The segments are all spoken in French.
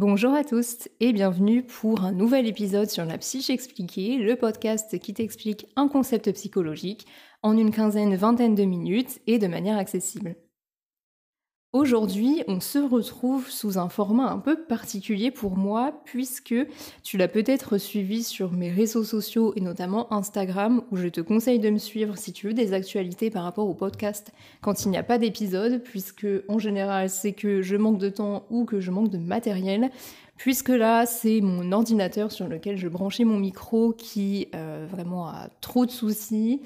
Bonjour à tous et bienvenue pour un nouvel épisode sur la psyche expliquée, le podcast qui t'explique un concept psychologique en une quinzaine, vingtaine de minutes et de manière accessible. Aujourd'hui, on se retrouve sous un format un peu particulier pour moi, puisque tu l'as peut-être suivi sur mes réseaux sociaux et notamment Instagram, où je te conseille de me suivre si tu veux des actualités par rapport au podcast quand il n'y a pas d'épisode, puisque en général c'est que je manque de temps ou que je manque de matériel, puisque là c'est mon ordinateur sur lequel je branchais mon micro qui euh, vraiment a trop de soucis.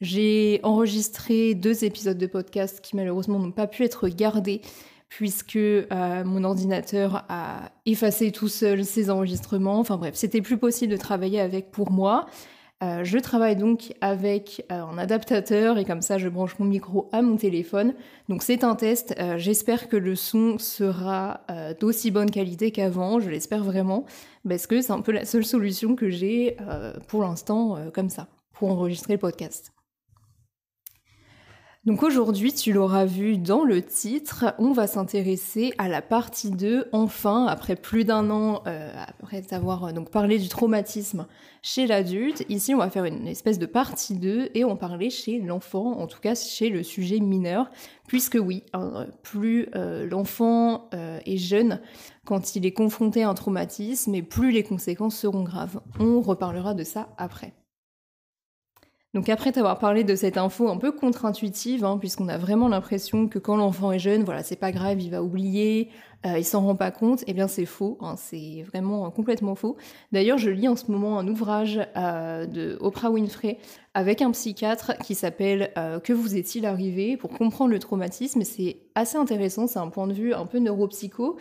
J'ai enregistré deux épisodes de podcast qui malheureusement n'ont pas pu être gardés puisque euh, mon ordinateur a effacé tout seul ces enregistrements. Enfin bref, c'était plus possible de travailler avec pour moi. Euh, je travaille donc avec euh, un adaptateur et comme ça je branche mon micro à mon téléphone. Donc c'est un test. J'espère que le son sera d'aussi bonne qualité qu'avant. Je l'espère vraiment parce que c'est un peu la seule solution que j'ai pour l'instant comme ça pour enregistrer le podcast. Donc aujourd'hui, tu l'auras vu dans le titre, on va s'intéresser à la partie 2, enfin, après plus d'un an, euh, après avoir euh, donc parlé du traumatisme chez l'adulte. Ici, on va faire une espèce de partie 2 et on parlait chez l'enfant, en tout cas chez le sujet mineur, puisque oui, hein, plus euh, l'enfant est jeune quand il est confronté à un traumatisme et plus les conséquences seront graves. On reparlera de ça après. Donc après t'avoir parlé de cette info un peu contre-intuitive, hein, puisqu'on a vraiment l'impression que quand l'enfant est jeune, voilà, c'est pas grave, il va oublier, euh, il s'en rend pas compte, eh bien c'est faux, hein, c'est vraiment complètement faux. D'ailleurs, je lis en ce moment un ouvrage euh, de Oprah Winfrey avec un psychiatre qui s'appelle euh, Que vous est-il arrivé? Pour comprendre le traumatisme. C'est assez intéressant, c'est un point de vue un peu neuropsycho.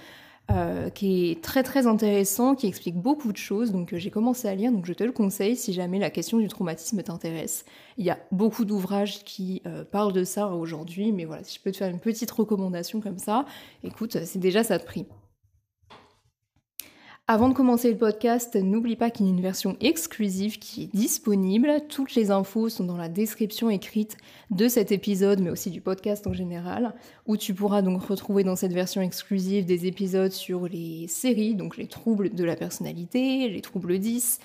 Euh, qui est très très intéressant, qui explique beaucoup de choses. Donc euh, j'ai commencé à lire, donc je te le conseille si jamais la question du traumatisme t'intéresse. Il y a beaucoup d'ouvrages qui euh, parlent de ça aujourd'hui, mais voilà, si je peux te faire une petite recommandation comme ça, écoute, c'est déjà ça de prix. Avant de commencer le podcast, n'oublie pas qu'il y a une version exclusive qui est disponible. Toutes les infos sont dans la description écrite de cet épisode, mais aussi du podcast en général, où tu pourras donc retrouver dans cette version exclusive des épisodes sur les séries, donc les troubles de la personnalité, les troubles 10,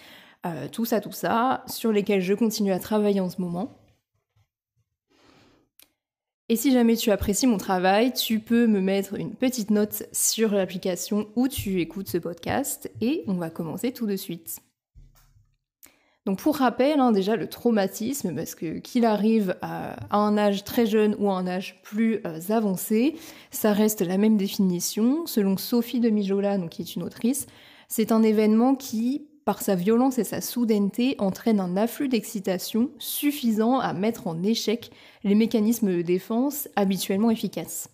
euh, tout ça, tout ça, sur lesquels je continue à travailler en ce moment. Et si jamais tu apprécies mon travail, tu peux me mettre une petite note sur l'application où tu écoutes ce podcast et on va commencer tout de suite. Donc pour rappel, hein, déjà le traumatisme, parce que qu'il arrive à, un âge très jeune ou à un âge plus euh, avancé, ça reste la même définition. Selon Sophie de Mijola, qui est une autrice, c'est un événement qui par sa violence et sa soudaineté, entraîne un afflux d'excitation suffisant à mettre en échec les mécanismes de défense habituellement efficaces.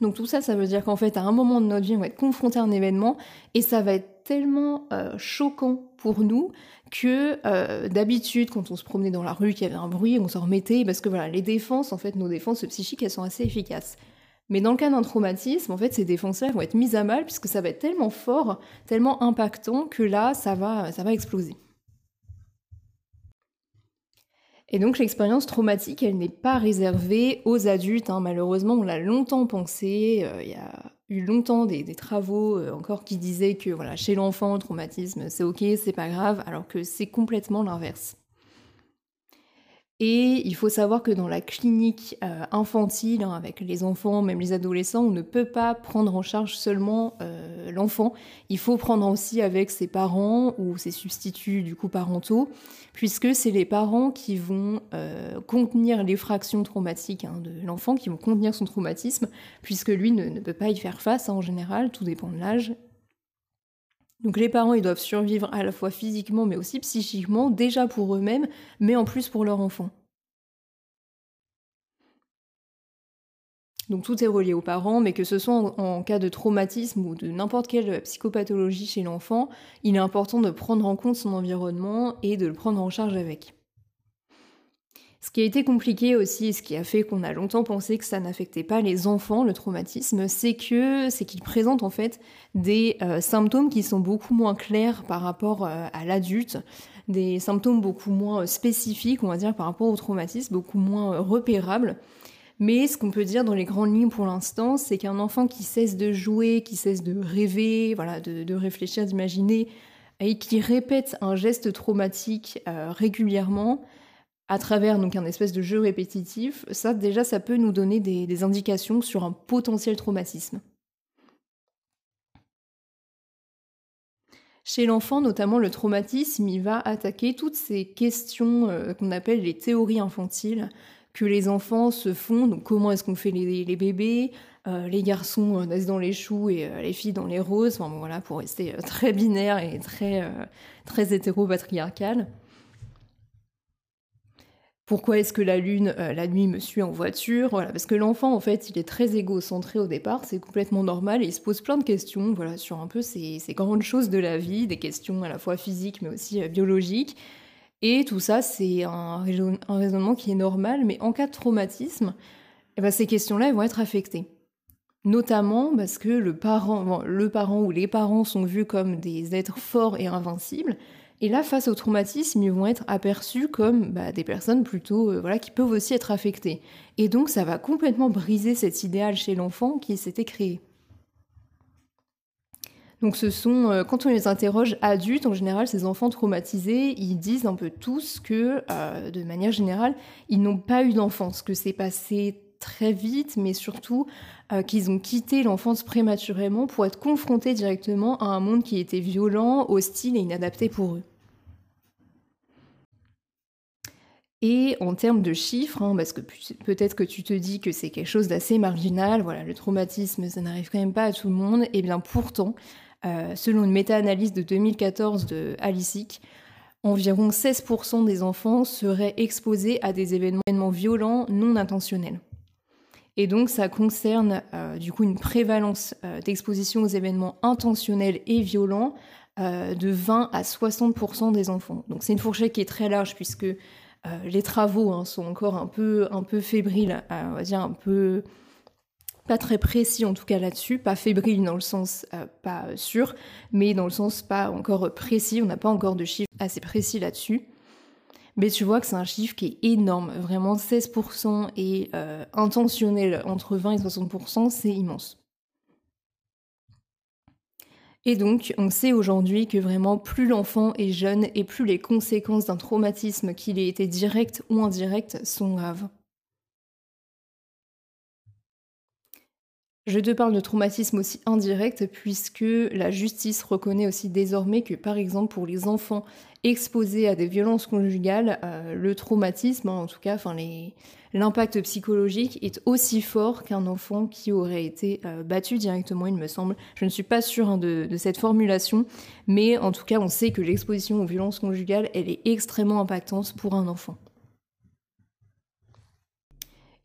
Donc tout ça, ça veut dire qu'en fait, à un moment de notre vie, on va être confronté à un événement et ça va être tellement euh, choquant pour nous que euh, d'habitude, quand on se promenait dans la rue, qu'il y avait un bruit, on s'en remettait parce que voilà, les défenses, en fait, nos défenses psychiques, elles sont assez efficaces. Mais dans le cas d'un traumatisme, en fait, ces défenses-là vont être mises à mal puisque ça va être tellement fort, tellement impactant que là, ça va, ça va exploser. Et donc l'expérience traumatique, elle n'est pas réservée aux adultes. Hein. Malheureusement, on l'a longtemps pensé. Euh, il y a eu longtemps des, travaux euh, encore qui disaient que voilà, chez l'enfant, le traumatisme, c'est ok, c'est pas grave, alors que c'est complètement l'inverse. Et il faut savoir que dans la clinique euh, infantile, hein, avec les enfants, même les adolescents, on ne peut pas prendre en charge seulement euh, l'enfant. Il faut prendre aussi avec ses parents ou ses substituts du coup parentaux, puisque c'est les parents qui vont euh, contenir les fractions traumatiques hein, de l'enfant, qui vont contenir son traumatisme, puisque lui ne, peut pas y faire face hein, en général, tout dépend de l'âge donc les parents, ils doivent survivre à la fois physiquement mais aussi psychiquement, déjà pour eux-mêmes, mais en plus pour leur enfant. Donc tout est relié aux parents, mais que ce soit en, cas de traumatisme ou de n'importe quelle psychopathologie chez l'enfant, il est important de prendre en compte son environnement et de le prendre en charge avec. Ce qui a été compliqué aussi, ce qui a fait qu'on a longtemps pensé que ça n'affectait pas les enfants, le traumatisme, c'est que c'est qu'il présente en fait des euh, symptômes qui sont beaucoup moins clairs par rapport euh, à l'adulte, des symptômes beaucoup moins spécifiques, on va dire, par rapport au traumatisme, beaucoup moins repérables. Mais ce qu'on peut dire dans les grandes lignes pour l'instant, c'est qu'un enfant qui cesse de jouer, qui cesse de rêver, voilà, de, réfléchir, d'imaginer, et qui répète un geste traumatique euh, régulièrement, à travers donc un espèce de jeu répétitif, ça déjà ça peut nous donner des indications sur un potentiel traumatisme. Chez l'enfant, notamment, le traumatisme, il va attaquer toutes ces questions euh, qu'on appelle les théories infantiles que les enfants se font. Donc, comment est-ce qu'on fait les, bébés euh, Les garçons euh, naissent dans les choux et les filles dans les roses. Enfin, voilà, pour rester très binaire et très, très hétéro-patriarcal. Pourquoi est-ce que la lune, euh, la nuit, me suit en voiture? Voilà, parce que l'enfant, en fait, il est très égocentré au départ, c'est complètement normal, et il se pose plein de questions, voilà, sur un peu ces, grandes choses de la vie, des questions à la fois physiques, mais aussi euh, biologiques. Et tout ça, c'est un, raisonnement qui est normal, mais en cas de traumatisme, eh ben, ces questions-là, vont être affectées. Notamment parce que le parent, le parent ou les parents sont vus comme des êtres forts et invincibles, et là, face au traumatisme, ils vont être aperçus comme bah, des personnes plutôt, euh, voilà, qui peuvent aussi être affectées. Et donc, ça va complètement briser cet idéal chez l'enfant qui s'était créé. Donc, ce sont, euh, quand on les interroge adultes, en général, ces enfants traumatisés, ils disent un peu tous que, euh, de manière générale, ils n'ont pas eu d'enfance, que c'est passé très vite, mais surtout qu'ils ont quitté l'enfance prématurément pour être confrontés directement à un monde qui était violent, hostile et inadapté pour eux. Et en termes de chiffres, hein, parce que peut-être que tu te dis que c'est quelque chose d'assez marginal, voilà, le traumatisme, ça n'arrive quand même pas à tout le monde, et bien pourtant, euh, selon une méta-analyse de 2014 de Alicic, environ 16% des enfants seraient exposés à des événements violents non intentionnels. Et donc ça concerne euh, du coup une prévalence euh, d'exposition aux événements intentionnels et violents de 20 à 60% des enfants. Donc c'est une fourchette qui est très large puisque euh, les travaux hein, sont encore un peu, un peu fébriles, euh, on va dire un peu pas très précis en tout cas là-dessus, pas fébrile dans le sens euh, pas sûr, mais dans le sens pas encore précis, on n'a pas encore de chiffres assez précis là-dessus. Mais tu vois que c'est un chiffre qui est énorme, vraiment 16% et intentionnel entre 20 et 60%, c'est immense. Et donc, on sait aujourd'hui que vraiment, plus l'enfant est jeune et plus les conséquences d'un traumatisme, qu'il ait été direct ou indirect, sont graves. Je te parle de traumatisme aussi indirect puisque la justice reconnaît aussi désormais que par exemple pour les enfants exposés à des violences conjugales, euh, le traumatisme, hein, en tout cas, l'impact psychologique est aussi fort qu'un enfant qui aurait été euh, battu directement, il me semble. Je ne suis pas sûre hein, de, de, cette formulation, mais en tout cas, on sait que l'exposition aux violences conjugales, elle est extrêmement impactante pour un enfant.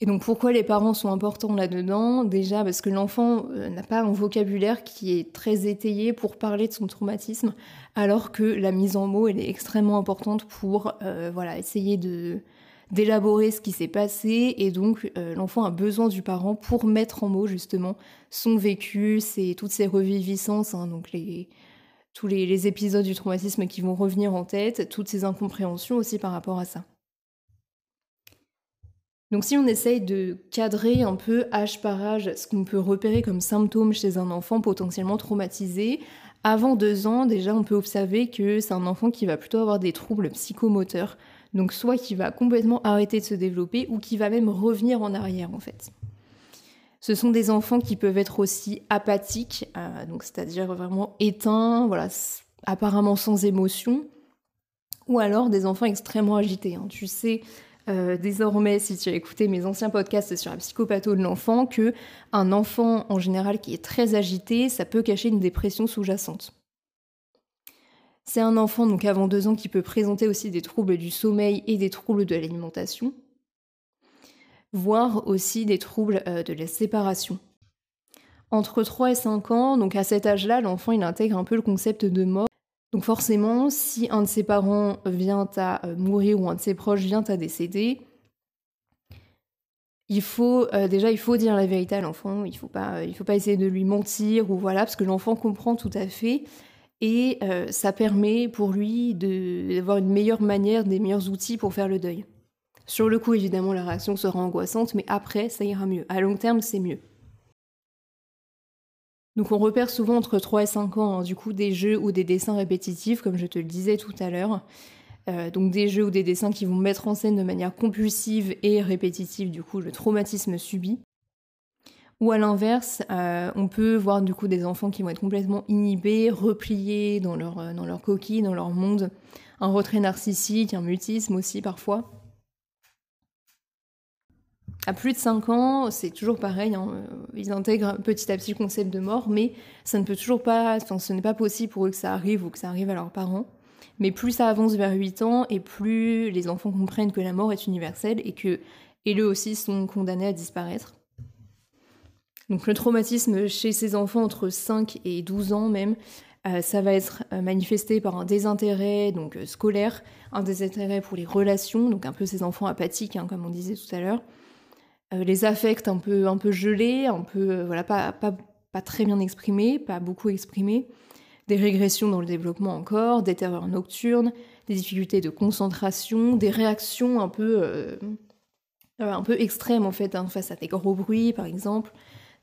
Et donc pourquoi les parents sont importants là-dedans? Déjà parce que l'enfant euh, n'a pas un vocabulaire qui est très étayé pour parler de son traumatisme, alors que la mise en mots, elle est extrêmement importante pour euh, voilà, essayer de d'élaborer ce qui s'est passé. Et donc euh, l'enfant a besoin du parent pour mettre en mots justement son vécu, c'est toutes ses reviviscences, hein, donc les, tous les, les épisodes du traumatisme qui vont revenir en tête, toutes ces incompréhensions aussi par rapport à ça. Donc si on essaye de cadrer un peu âge par âge ce qu'on peut repérer comme symptômes chez un enfant potentiellement traumatisé, avant deux ans déjà on peut observer que c'est un enfant qui va plutôt avoir des troubles psychomoteurs, donc soit qui va complètement arrêter de se développer ou qui va même revenir en arrière en fait. Ce sont des enfants qui peuvent être aussi apathiques, euh, donc c'est-à-dire vraiment éteints, voilà, apparemment sans émotion, ou alors des enfants extrêmement agités. Hein. Tu sais, euh, désormais, si tu as écouté mes anciens podcasts sur la psychopatho de l'enfant, que un enfant en général qui est très agité, ça peut cacher une dépression sous-jacente. C'est un enfant donc avant deux ans qui peut présenter aussi des troubles du sommeil et des troubles de l'alimentation, voire aussi des troubles euh, de la séparation. Entre 3 et 5 ans, donc à cet âge-là, l'enfant il intègre un peu le concept de mort donc forcément, si un de ses parents vient à euh, mourir ou un de ses proches vient à décéder, il faut euh, déjà il faut dire la vérité à l'enfant. Il faut pas euh, il faut pas essayer de lui mentir ou voilà parce que l'enfant comprend tout à fait et ça permet pour lui d'avoir une meilleure manière, des meilleurs outils pour faire le deuil. Sur le coup, évidemment, la réaction sera angoissante, mais après, ça ira mieux. À long terme, c'est mieux. Donc on repère souvent entre 3 et 5 ans, hein, du coup, des jeux ou des dessins répétitifs, comme je te le disais tout à l'heure. Euh, donc des jeux ou des dessins qui vont mettre en scène de manière compulsive et répétitive, du coup, le traumatisme subi. Ou à l'inverse, euh, on peut voir du coup des enfants qui vont être complètement inhibés, repliés dans leur, euh, dans leur coquille, dans leur monde, un retrait narcissique, un mutisme aussi parfois. À plus de 5 ans, c'est toujours pareil, hein, euh, ils intègrent petit à petit le concept de mort, mais ça ne peut toujours pas, enfin, ce n'est pas possible pour eux que ça arrive ou que ça arrive à leurs parents. Mais plus ça avance vers 8 ans, et plus les enfants comprennent que la mort est universelle et que eux aussi sont condamnés à disparaître. Donc le traumatisme chez ces enfants entre 5 et 12 ans même, euh, ça va être euh, manifesté par un désintérêt donc scolaire, un désintérêt pour les relations, donc un peu ces enfants apathiques, hein, comme on disait tout à l'heure, les affects un peu, un peu gelés, un peu, euh, voilà, pas, pas, pas, très bien exprimés, pas beaucoup exprimés, des régressions dans le développement encore, des terreurs nocturnes, des difficultés de concentration, des réactions un peu, euh, un peu extrêmes en fait, hein, face à des gros bruits par exemple,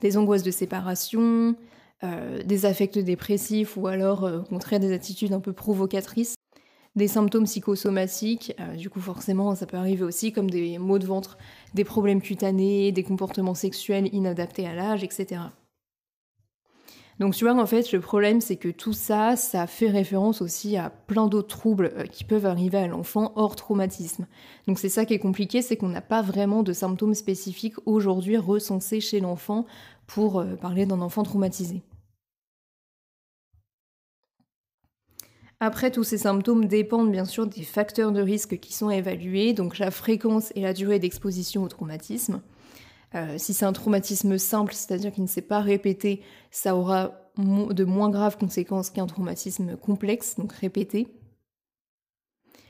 des angoisses de séparation, des affects dépressifs ou alors au contraire des attitudes un peu provocatrices des symptômes psychosomatiques. Euh, du coup, forcément, ça peut arriver aussi comme des maux de ventre, des problèmes cutanés, des comportements sexuels inadaptés à l'âge, etc. Donc tu vois, en fait, le problème, c'est que tout ça, ça fait référence aussi à plein d'autres troubles euh, qui peuvent arriver à l'enfant hors traumatisme. Donc c'est ça qui est compliqué, c'est qu'on n'a pas vraiment de symptômes spécifiques aujourd'hui recensés chez l'enfant pour euh, parler d'un enfant traumatisé. Après, tous ces symptômes dépendent bien sûr des facteurs de risque qui sont évalués, donc la fréquence et la durée d'exposition au traumatisme. Euh, si c'est un traumatisme simple, c'est-à-dire qu'il ne s'est pas répété, ça aura de moins graves conséquences qu'un traumatisme complexe, donc répété.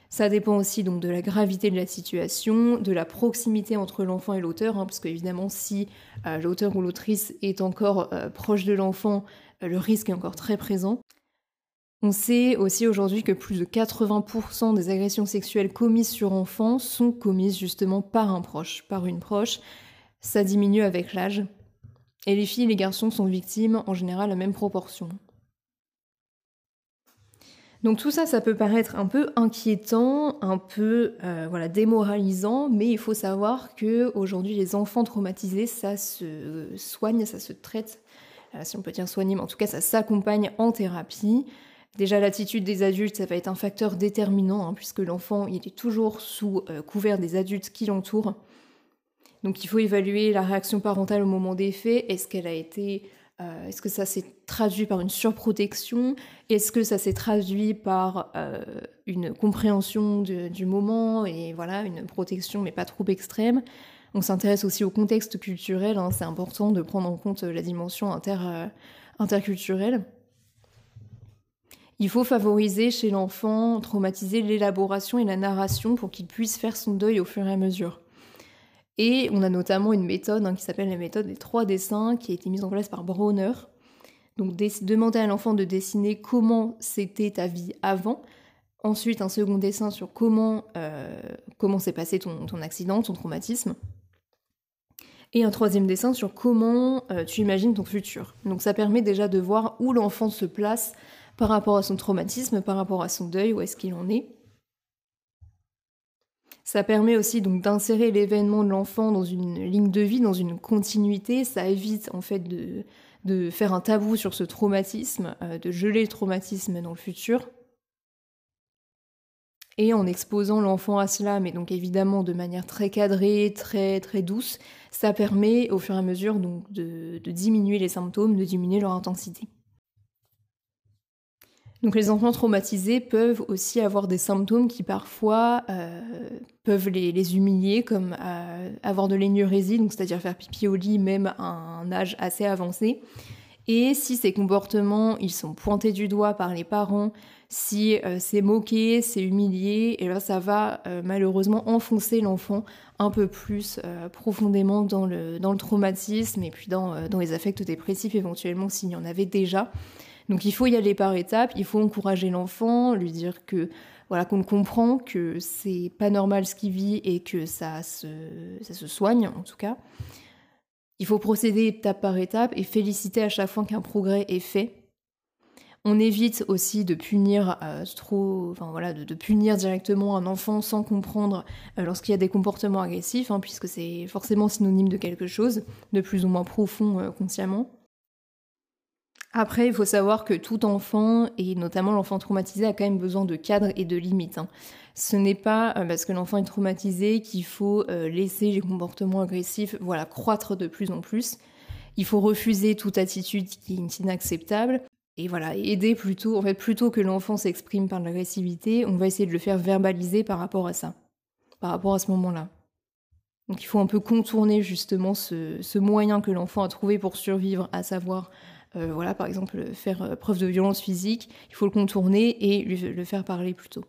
Ça dépend aussi donc de la gravité de la situation, de la proximité entre l'enfant et l'auteur, hein, parce qu'évidemment si euh, l'auteur ou l'autrice est encore euh, proche de l'enfant, le risque est encore très présent. On sait aussi aujourd'hui que plus de 80% des agressions sexuelles commises sur enfants sont commises justement par un proche, par une proche. Ça diminue avec l'âge. Et les filles et les garçons sont victimes en général à la même proportion. Donc tout ça, ça peut paraître un peu inquiétant, un peu euh, voilà démoralisant, mais il faut savoir que aujourd'hui les enfants traumatisés, ça se soigne, ça se traite, euh, si on peut dire soigner, mais en tout cas ça s'accompagne en thérapie. Déjà, l'attitude des adultes, ça va être un facteur déterminant, hein, puisque l'enfant, il est toujours sous euh, couvert des adultes qui l'entourent. Donc, il faut évaluer la réaction parentale au moment des faits. Est-ce qu'elle a été, euh, est-ce que ça s'est traduit par une surprotection? Est-ce que ça s'est traduit par euh, une compréhension du moment et voilà une protection, mais pas trop extrême? On s'intéresse aussi au contexte culturel. Hein. C'est important de prendre en compte la dimension inter, interculturelle. Il faut favoriser chez l'enfant traumatisé l'élaboration et la narration pour qu'il puisse faire son deuil au fur et à mesure. Et on a notamment une méthode hein, qui s'appelle la méthode des trois dessins qui a été mise en place par Brauner. Donc demander à l'enfant de dessiner comment c'était ta vie avant. Ensuite un second dessin sur comment euh, comment s'est passé ton, accident, ton traumatisme. Et un troisième dessin sur comment euh, tu imagines ton futur. Donc ça permet déjà de voir où l'enfant se place par rapport à son traumatisme, par rapport à son deuil, où est-ce qu'il en est. Ça permet aussi donc d'insérer l'événement de l'enfant dans une ligne de vie, dans une continuité. Ça évite en fait de, faire un tabou sur ce traumatisme, euh, de geler le traumatisme dans le futur. Et en exposant l'enfant à cela, mais donc évidemment de manière très cadrée, très très douce, ça permet au fur et à mesure donc de diminuer les symptômes, de diminuer leur intensité. Donc les enfants traumatisés peuvent aussi avoir des symptômes qui parfois euh, peuvent les, humilier, comme euh, avoir de l'énurésie, c'est-à-dire faire pipi au lit même à un âge assez avancé. Et si ces comportements ils sont pointés du doigt par les parents, si euh, c'est moqué, c'est humilié, et là ça va malheureusement enfoncer l'enfant un peu plus profondément dans le, dans le traumatisme et puis dans, dans les affects dépressifs éventuellement s'il y en avait déjà. Donc il faut y aller par étapes, il faut encourager l'enfant, lui dire que voilà, qu'on comprend que c'est pas normal ce qu'il vit et que ça se, soigne en tout cas. Il faut procéder étape par étape et féliciter à chaque fois qu'un progrès est fait. On évite aussi de punir euh, trop, enfin voilà, de, punir directement un enfant sans comprendre euh, lorsqu'il y a des comportements agressifs, hein, puisque c'est forcément synonyme de quelque chose de plus ou moins profond euh, consciemment. Après, il faut savoir que tout enfant, et notamment l'enfant traumatisé, a quand même besoin de cadres et de limites. Hein. Ce n'est pas euh, parce que l'enfant est traumatisé qu'il faut euh, laisser les comportements agressifs voilà, croître de plus en plus. Il faut refuser toute attitude qui est inacceptable. Et voilà, aider plutôt, en fait, plutôt que l'enfant s'exprime par l'agressivité, on va essayer de le faire verbaliser par rapport à ça, par rapport à ce moment-là. Donc il faut un peu contourner justement ce, ce moyen que l'enfant a trouvé pour survivre, à savoir euh, voilà, par exemple, faire euh, preuve de violence physique, il faut le contourner et lui, le faire parler plutôt.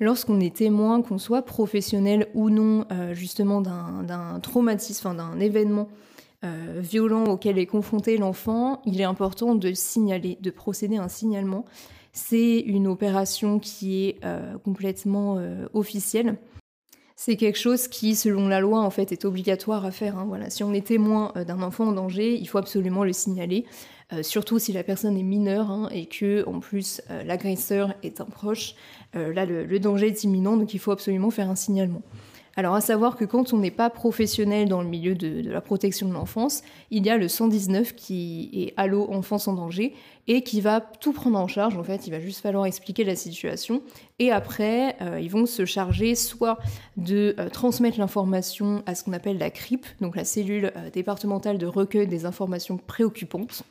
Lorsqu'on est témoin, qu'on soit professionnel ou non, euh, justement, d'un traumatisme, d'un événement violent auquel est confronté l'enfant, il est important de signaler, de procéder à un signalement. C'est une opération qui est complètement officielle c'est quelque chose qui, selon la loi, en fait, est obligatoire à faire. Hein. Voilà, si on est témoin euh, d'un enfant en danger, il faut absolument le signaler, euh, surtout si la personne est mineure hein, et que, en plus, euh, l'agresseur est un proche. là, le, danger est imminent, donc il faut absolument faire un signalement. Alors à savoir que quand on n'est pas professionnel dans le milieu de, la protection de l'enfance, il y a le 119 qui est Allo Enfance en danger et qui va tout prendre en charge. En fait, il va juste falloir expliquer la situation et après, euh, ils vont se charger soit de euh, transmettre l'information à ce qu'on appelle la CRIP, donc la cellule euh, départementale de recueil des informations préoccupantes.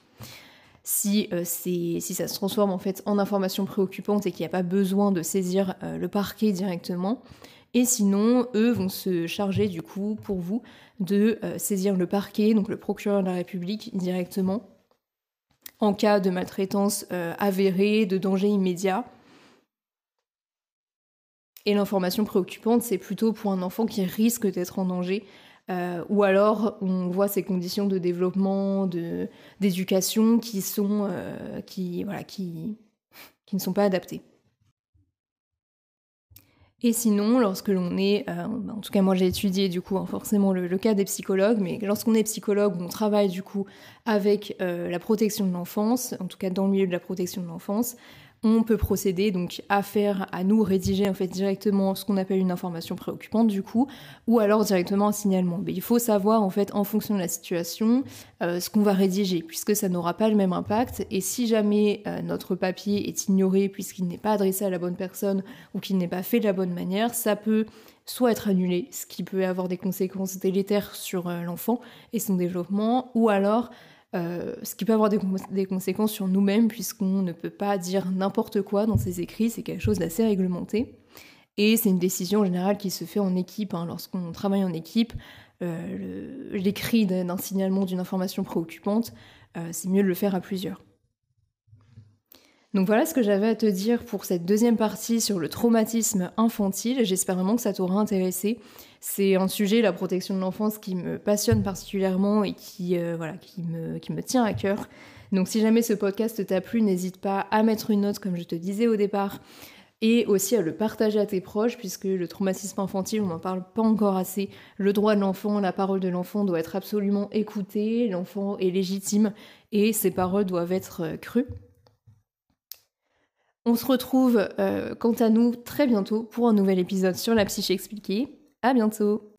Si, ça se transforme en fait en information préoccupante et qu'il n'y a pas besoin de saisir le parquet directement, et sinon, eux vont se charger du coup pour vous de saisir le parquet, donc le procureur de la République directement, en cas de maltraitance euh, avérée, de danger immédiat. Et l'information préoccupante, c'est plutôt pour un enfant qui risque d'être en danger, euh, ou alors on voit ces conditions de développement, d'éducation qui sont, qui, voilà, qui, qui ne sont pas adaptées. Et sinon, lorsque l'on est, euh, en tout cas moi j'ai étudié du coup hein, forcément le, cas des psychologues, mais lorsqu'on est psychologue, on travaille du coup avec euh, la protection de l'enfance, en tout cas dans le milieu de la protection de l'enfance, on peut procéder donc à faire, à nous rédiger en fait directement ce qu'on appelle une information préoccupante du coup, ou alors directement un signalement. Mais il faut savoir en fait en fonction de la situation euh, ce qu'on va rédiger, puisque ça n'aura pas le même impact. Et si jamais euh, notre papier est ignoré puisqu'il n'est pas adressé à la bonne personne ou qu'il n'est pas fait de la bonne manière, ça peut soit être annulé, ce qui peut avoir des conséquences délétères sur euh, l'enfant et son développement, ou alors euh, ce qui peut avoir des, conséquences sur nous-mêmes puisqu'on ne peut pas dire n'importe quoi dans ses écrits, c'est quelque chose d'assez réglementé. Et c'est une décision en général qui se fait en équipe. Hein. Lorsqu'on travaille en équipe, euh, l'écrit d'un signalement d'une information préoccupante, euh, c'est mieux de le faire à plusieurs. Donc voilà ce que j'avais à te dire pour cette deuxième partie sur le traumatisme infantile. J'espère vraiment que ça t'aura intéressé. C'est un sujet, la protection de l'enfance, qui me passionne particulièrement et qui, euh, voilà, qui, me, qui me tient à cœur. Donc si jamais ce podcast t'a plu, n'hésite pas à mettre une note comme je te disais au départ et aussi à le partager à tes proches puisque le traumatisme infantile, on n'en parle pas encore assez. Le droit de l'enfant, la parole de l'enfant doit être absolument écoutée, l'enfant est légitime et ses paroles doivent être euh, crues. On se retrouve euh, quant à nous très bientôt pour un nouvel épisode sur la psyché expliquée. À bientôt!